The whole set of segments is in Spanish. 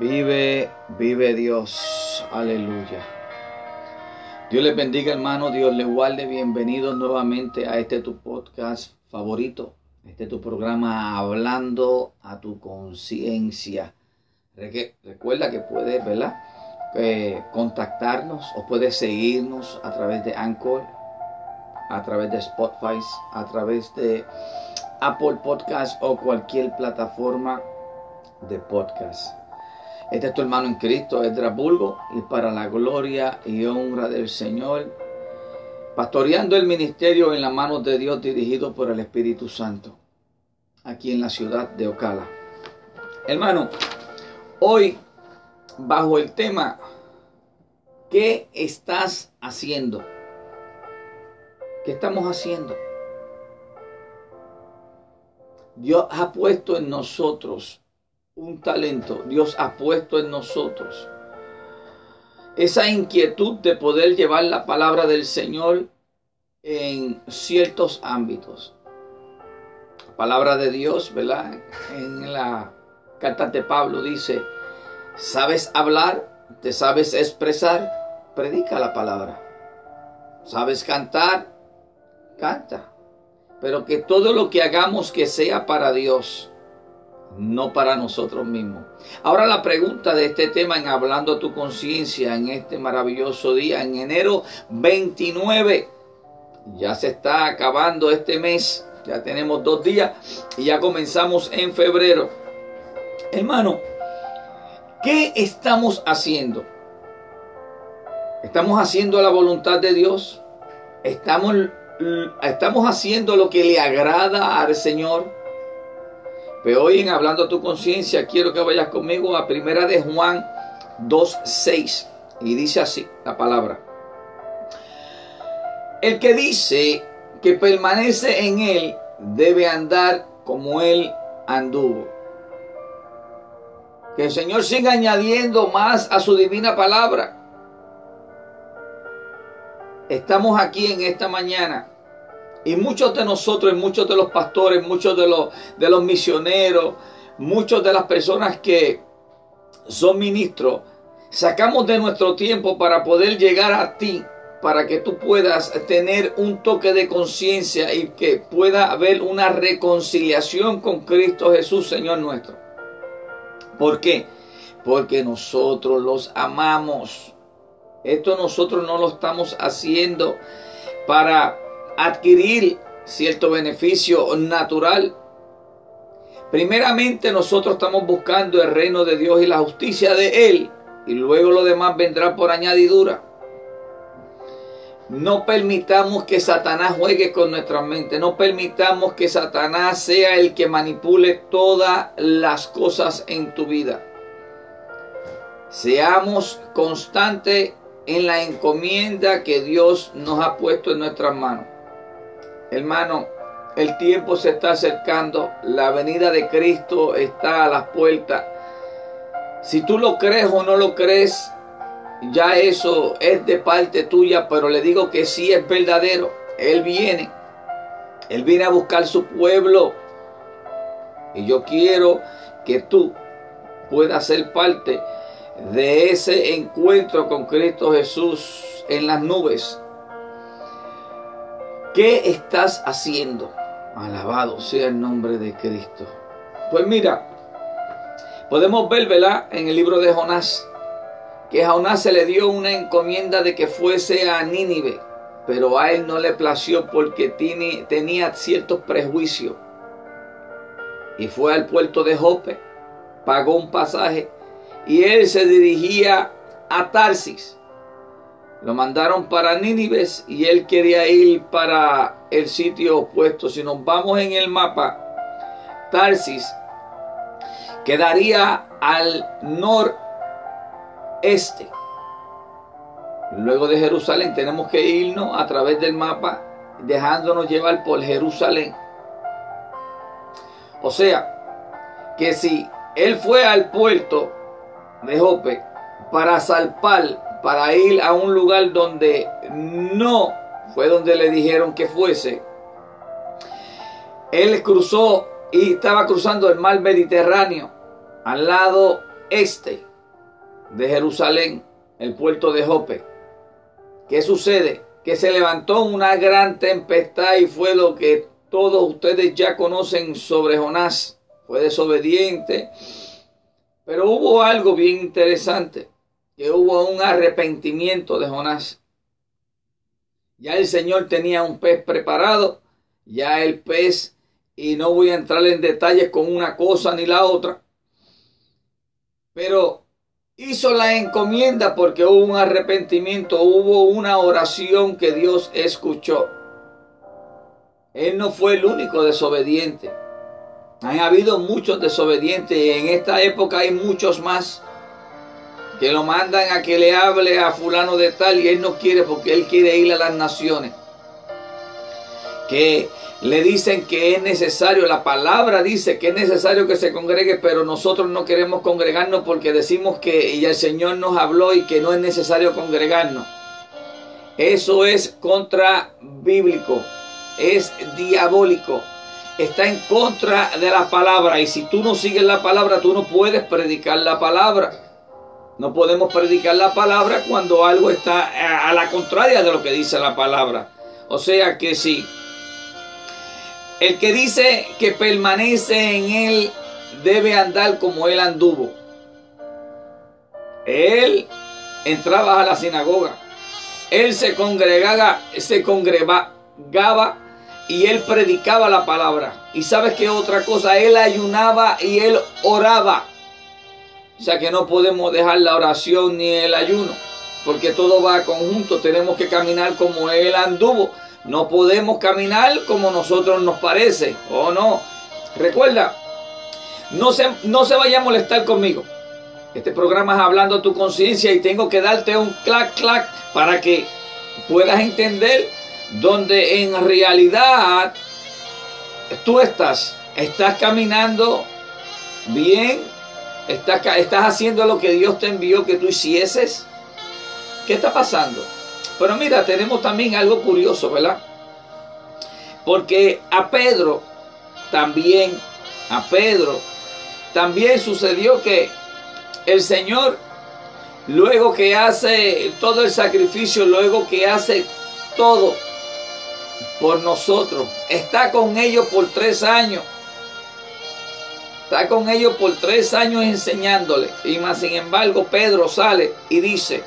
Vive, vive Dios. Aleluya. Dios les bendiga hermano, Dios les guarde. Bienvenidos nuevamente a este tu podcast favorito. Este tu programa Hablando a tu conciencia. Recuerda que puedes, ¿verdad? Eh, contactarnos o puedes seguirnos a través de Anchor, a través de Spotify, a través de Apple Podcast o cualquier plataforma de podcast. Este es tu hermano en Cristo, Edra Bulgo, y para la gloria y honra del Señor, pastoreando el ministerio en las manos de Dios dirigido por el Espíritu Santo, aquí en la ciudad de Ocala. Hermano, hoy, bajo el tema, ¿qué estás haciendo? ¿Qué estamos haciendo? Dios ha puesto en nosotros un talento, Dios ha puesto en nosotros esa inquietud de poder llevar la palabra del Señor en ciertos ámbitos. palabra de Dios, ¿verdad? En la carta de Pablo dice, ¿sabes hablar? ¿Te sabes expresar? Predica la palabra. ¿Sabes cantar? Canta. Pero que todo lo que hagamos que sea para Dios no para nosotros mismos. Ahora la pregunta de este tema en Hablando tu conciencia en este maravilloso día, en enero 29, ya se está acabando este mes, ya tenemos dos días y ya comenzamos en febrero. Hermano, ¿qué estamos haciendo? ¿Estamos haciendo la voluntad de Dios? ¿Estamos, estamos haciendo lo que le agrada al Señor? Pero hoy en Hablando a tu conciencia quiero que vayas conmigo a Primera de Juan 2.6 y dice así la palabra. El que dice que permanece en él debe andar como él anduvo. Que el Señor siga añadiendo más a su divina palabra. Estamos aquí en esta mañana y muchos de nosotros, muchos de los pastores, muchos de los, de los misioneros, muchos de las personas que son ministros, sacamos de nuestro tiempo para poder llegar a ti, para que tú puedas tener un toque de conciencia y que pueda haber una reconciliación con Cristo Jesús, Señor nuestro. ¿Por qué? Porque nosotros los amamos. Esto nosotros no lo estamos haciendo para adquirir cierto beneficio natural. Primeramente nosotros estamos buscando el reino de Dios y la justicia de Él y luego lo demás vendrá por añadidura. No permitamos que Satanás juegue con nuestra mente. No permitamos que Satanás sea el que manipule todas las cosas en tu vida. Seamos constantes en la encomienda que Dios nos ha puesto en nuestras manos. Hermano, el tiempo se está acercando, la venida de Cristo está a las puertas. Si tú lo crees o no lo crees, ya eso es de parte tuya, pero le digo que sí es verdadero. Él viene, Él viene a buscar su pueblo. Y yo quiero que tú puedas ser parte de ese encuentro con Cristo Jesús en las nubes ¿Qué estás haciendo? Alabado sea el nombre de Cristo. Pues mira, podemos ver, ¿verdad? En el libro de Jonás, que a Jonás se le dio una encomienda de que fuese a Nínive, pero a él no le plació porque tenía ciertos prejuicios. Y fue al puerto de Jope, pagó un pasaje y él se dirigía a Tarsis. Lo mandaron para Nínive y él quería ir para el sitio opuesto. Si nos vamos en el mapa, Tarsis quedaría al noreste. Luego de Jerusalén tenemos que irnos a través del mapa dejándonos llevar por Jerusalén. O sea, que si él fue al puerto de Jope para salpar para ir a un lugar donde no fue donde le dijeron que fuese. Él cruzó y estaba cruzando el mar Mediterráneo al lado este. de Jerusalén, el puerto de Jope. ¿Qué sucede? Que se levantó una gran tempestad y fue lo que todos ustedes ya conocen sobre Jonás. Fue desobediente. Pero hubo algo bien interesante, que hubo un arrepentimiento de Jonás. Ya el Señor tenía un pez preparado, ya el pez, y no voy a entrar en detalles con una cosa ni la otra, pero hizo la encomienda porque hubo un arrepentimiento, hubo una oración que Dios escuchó. Él no fue el único desobediente. Han habido muchos desobedientes y en esta época hay muchos más que lo mandan a que le hable a fulano de tal y él no quiere porque él quiere ir a las naciones. Que le dicen que es necesario, la palabra dice que es necesario que se congregue, pero nosotros no queremos congregarnos porque decimos que y el Señor nos habló y que no es necesario congregarnos. Eso es contra bíblico, es diabólico, está en contra de la palabra y si tú no sigues la palabra, tú no puedes predicar la palabra. No podemos predicar la palabra cuando algo está a la contraria de lo que dice la palabra. O sea que sí el que dice que permanece en él debe andar como él anduvo. Él entraba a la sinagoga. Él se congregaba, se congregaba y él predicaba la palabra. Y sabes qué otra cosa, él ayunaba y él oraba. O sea que no podemos dejar la oración ni el ayuno, porque todo va a conjunto. Tenemos que caminar como él anduvo. No podemos caminar como nosotros nos parece, ¿o no? Recuerda, no se, no se vaya a molestar conmigo. Este programa es hablando a tu conciencia y tengo que darte un clac clac para que puedas entender donde en realidad tú estás. Estás caminando bien. Estás, haciendo lo que Dios te envió que tú hicieses. ¿Qué está pasando? Pero mira, tenemos también algo curioso, ¿verdad? Porque a Pedro también, a Pedro también sucedió que el Señor, luego que hace todo el sacrificio, luego que hace todo por nosotros, está con ellos por tres años. Está con ellos por tres años enseñándole. Y más sin embargo, Pedro sale y dice,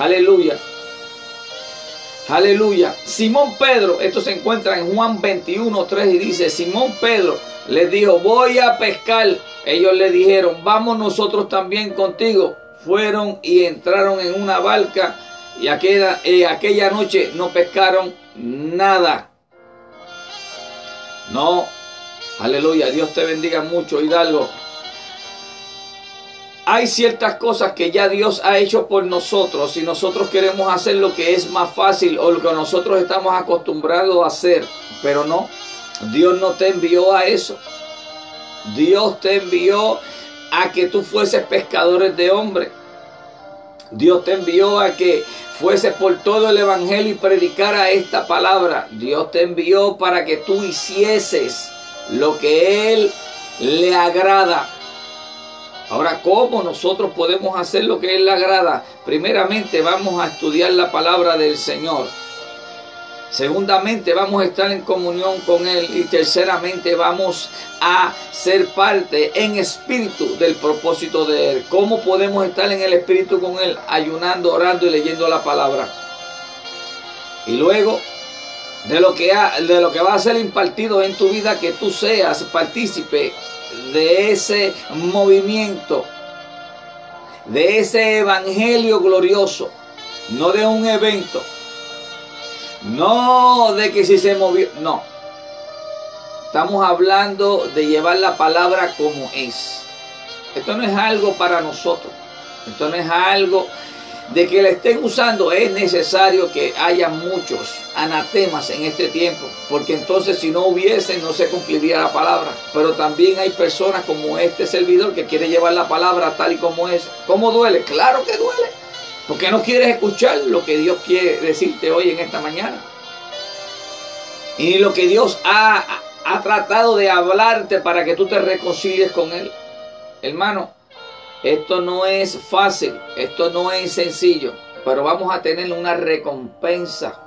Aleluya. Aleluya. Simón Pedro, esto se encuentra en Juan 21, 3 y dice, Simón Pedro les dijo, voy a pescar. Ellos le dijeron, vamos nosotros también contigo. Fueron y entraron en una barca y aquella, aquella noche no pescaron nada. No, aleluya, Dios te bendiga mucho, Hidalgo hay ciertas cosas que ya Dios ha hecho por nosotros y nosotros queremos hacer lo que es más fácil o lo que nosotros estamos acostumbrados a hacer, pero no, Dios no te envió a eso. Dios te envió a que tú fueses pescadores de hombres. Dios te envió a que fueses por todo el evangelio y predicara esta palabra. Dios te envió para que tú hicieses lo que Él le agrada. Ahora, ¿cómo nosotros podemos hacer lo que Él le agrada? Primeramente vamos a estudiar la palabra del Señor. Segundamente vamos a estar en comunión con Él. Y terceramente vamos a ser parte en espíritu del propósito de Él. ¿Cómo podemos estar en el espíritu con Él? Ayunando, orando y leyendo la palabra. Y luego de lo que, de lo que va a ser impartido en tu vida, que tú seas partícipe de ese movimiento, de ese evangelio glorioso, no de un evento, no de que si se movió, no. Estamos hablando de llevar la palabra como es. Esto no es algo para nosotros. Esto no es algo de que la estén usando, es necesario que haya muchos anatemas en este tiempo, porque entonces si no hubiesen no se cumpliría la palabra. Pero también hay personas como este servidor que quiere llevar la palabra tal y como es. ¿Cómo duele? Claro que duele, porque no quieres escuchar lo que Dios quiere decirte hoy en esta mañana. Y lo que Dios ha, ha tratado de hablarte para que tú te reconcilies con Él. Hermano, Esto no es fácil, esto no es sencillo, pero vamos a tener una recompensa.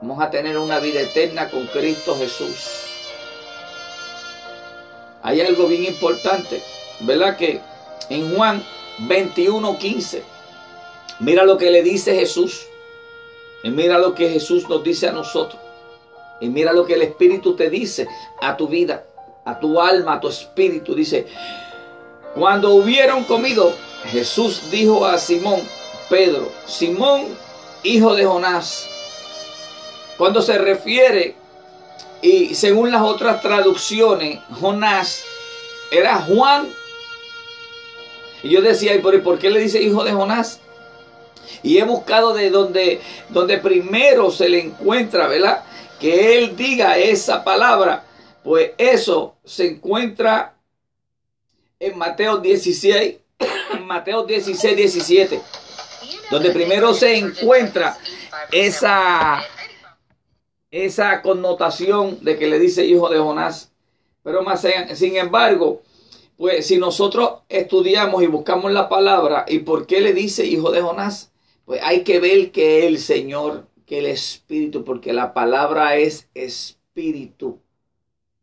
Vamos a tener una vida eterna con Cristo Jesús. Hay algo bien importante, ¿verdad? Que en Juan 21:15, mira lo que le dice Jesús. Y mira lo que Jesús nos dice a nosotros. Y mira lo que el Espíritu te dice a tu vida, a tu alma, a tu espíritu. Dice, cuando hubieron comido, Jesús dijo a Simón, Pedro, Simón, hijo de Jonás. Cuando se refiere, y según las otras traducciones, Jonás era Juan. Y yo decía, ¿y por qué le dice hijo de Jonás? Y he buscado de donde, donde primero se le encuentra, ¿verdad? Que él diga esa palabra. Pues eso se encuentra en Mateo 16, Mateo 16, 17. Donde primero se encuentra esa, esa connotación de que le dice hijo de Jonás. Pero más sin embargo, pues si nosotros estudiamos y buscamos la palabra, ¿y por qué le dice hijo de Jonás? Pues hay que ver que el Señor, que el Espíritu, porque la palabra es Espíritu.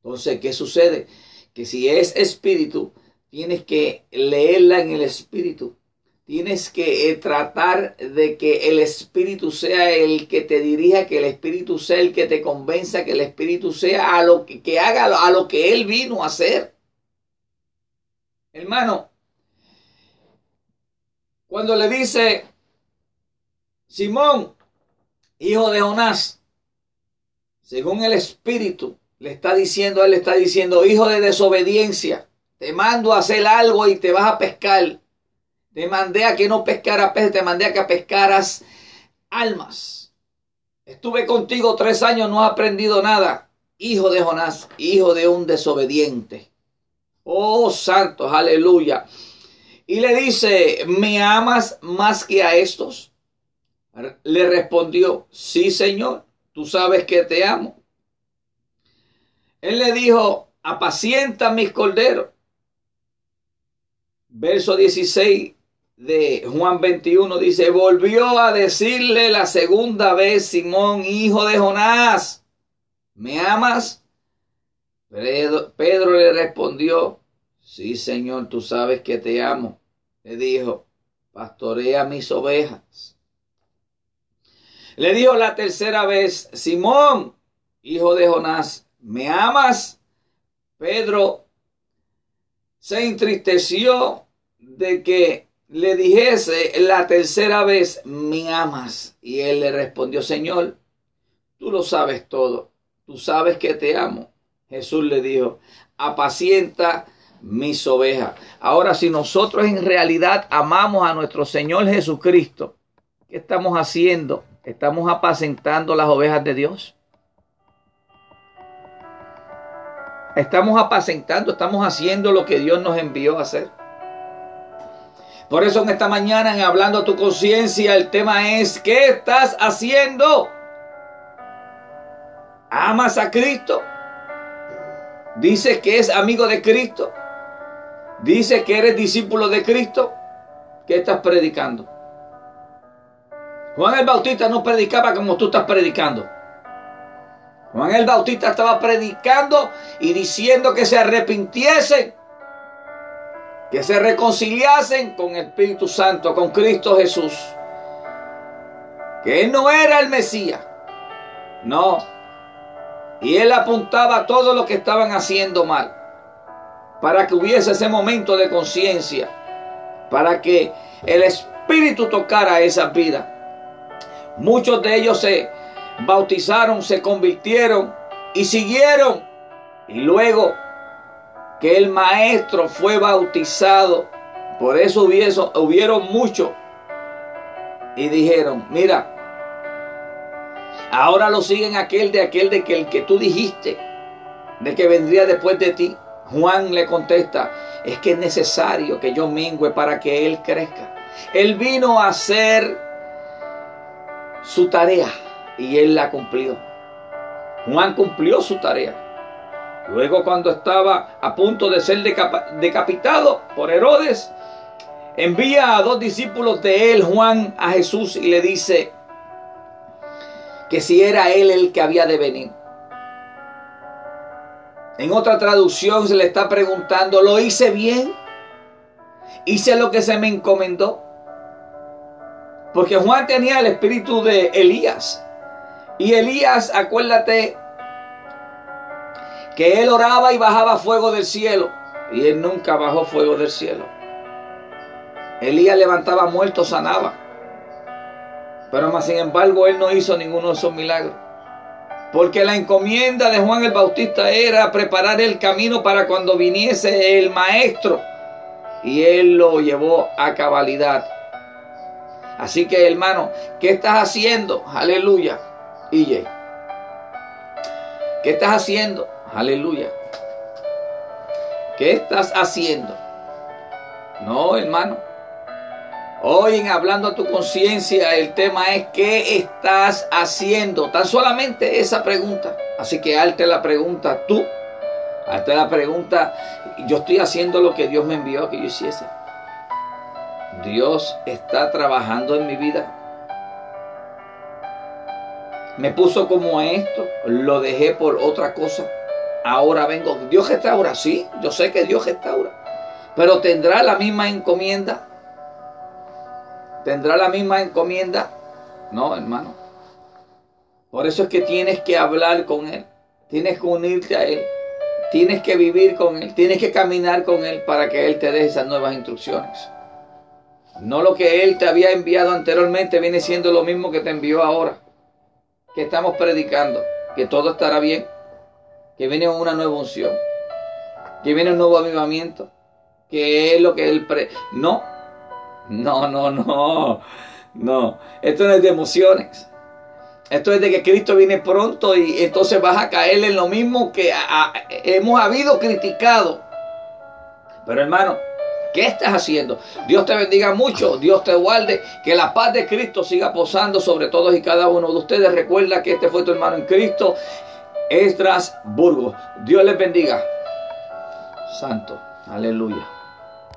Entonces, ¿qué sucede? Que si es Espíritu, tienes que leerla en el Espíritu. Tienes que eh, tratar de que el Espíritu sea el que te dirija, que el Espíritu sea el que te convenza, que el Espíritu sea a lo que, haga a lo que Él vino a hacer. Hermano, cuando le dice Simón, hijo de Jonás, según el Espíritu, le está diciendo, él le está diciendo, hijo de desobediencia, te mando a hacer algo y te vas a pescar. Te mandé a que no pescara peces, te mandé a que pescaras almas. Estuve contigo tres años, no has aprendido nada. Hijo de Jonás, hijo de un desobediente. Oh, santos, aleluya. Y le dice, ¿me amas más que a estos? Le respondió, sí Señor, tú sabes que te amo. Él le dijo, apacienta mis corderos. Verso 16 de Juan 21 dice, volvió a decirle la segunda vez Simón, hijo de Jonás, ¿me amas? Pedro, Pedro le respondió, sí Señor, tú sabes que te amo. Le dijo, pastorea mis ovejas. Le dijo la tercera vez, Simón, hijo de Jonás, ¿me amas? Pedro se entristeció de que le dijese la tercera vez, ¿me amas? Y él le respondió, Señor, tú lo sabes todo, tú sabes que te amo. Jesús le dijo, apacienta mis ovejas. Ahora, si nosotros en realidad amamos a nuestro Señor Jesucristo, ¿qué estamos haciendo? ¿Estamos apacentando las ovejas de Dios? Estamos apacentando, estamos haciendo lo que Dios nos envió a hacer. Por eso en esta mañana, en Hablando a tu conciencia, el tema es, ¿qué estás haciendo? ¿Amas a Cristo? ¿Dices que es amigo de Cristo? ¿Dices que eres discípulo de Cristo? ¿Qué estás predicando? Juan el Bautista no predicaba como tú estás predicando. Juan el Bautista estaba predicando y diciendo que se arrepintiesen, que se reconciliasen con el Espíritu Santo, con Cristo Jesús. Que él no era el Mesías. No. Y él apuntaba a todo lo que estaban haciendo mal. Para que hubiese ese momento de conciencia. Para que el Espíritu tocara esa vida. Muchos de ellos se bautizaron, se convirtieron y siguieron. Y luego que el maestro fue bautizado, por eso hubieron, muchos. Y dijeron, mira, ahora lo siguen aquel de aquel de que que tú dijiste, de que vendría después de ti. Juan le contesta, es que es necesario que yo mingüe para que él crezca. Él vino a ser su tarea y él la cumplió. Juan cumplió su tarea. Luego cuando estaba a punto de ser decapitado por Herodes, envía a dos discípulos de él, Juan, a Jesús y le dice que si era él el que había de venir. En otra traducción se le está preguntando, ¿lo hice bien? ¿Hice lo que se me encomendó? Porque Juan tenía el espíritu de Elías. Y Elías, acuérdate que él oraba y bajaba fuego del cielo. Y él nunca bajó fuego del cielo. Elías levantaba muertos, sanaba. Pero más sin embargo él no hizo ninguno de esos milagros. Porque la encomienda de Juan el Bautista era preparar el camino para cuando viniese el maestro. Y él lo llevó a cabalidad. Así que hermano, ¿qué estás haciendo? Aleluya. Y ¿Qué estás haciendo? Aleluya. ¿Qué estás haciendo? No, hermano. Hoy en Hablando a tu conciencia, el tema es ¿qué estás haciendo? Tan solamente esa pregunta. Así que hazte la pregunta tú. Hazte la pregunta, yo estoy haciendo lo que Dios me envió que yo hiciese. Dios está trabajando en mi vida. Me puso como esto, lo dejé por otra cosa. Ahora vengo. Dios restaura, sí, yo sé que Dios restaura. Pero tendrá la misma encomienda. ¿Tendrá la misma encomienda? No, hermano. Por eso es que tienes que hablar con Él. Tienes que unirte a Él. Tienes que vivir con Él. Tienes que caminar con Él para que Él te dé esas nuevas instrucciones. No lo que Él te había enviado anteriormente viene siendo lo mismo que te envió ahora. Que estamos predicando. Que todo estará bien. Que viene una nueva unción. Que viene un nuevo avivamiento. Que es lo que Él... Pre no. No, no, no. No. Esto no es de emociones. Esto es de que Cristo viene pronto y entonces vas a caer en lo mismo que hemos habido criticado. Pero hermano, ¿Qué estás haciendo? Dios te bendiga mucho, Dios te guarde, que la paz de Cristo siga posando sobre todos y cada uno de ustedes. Recuerda que este fue tu hermano en Cristo, Estrasburgo. Dios les bendiga. Santo, aleluya.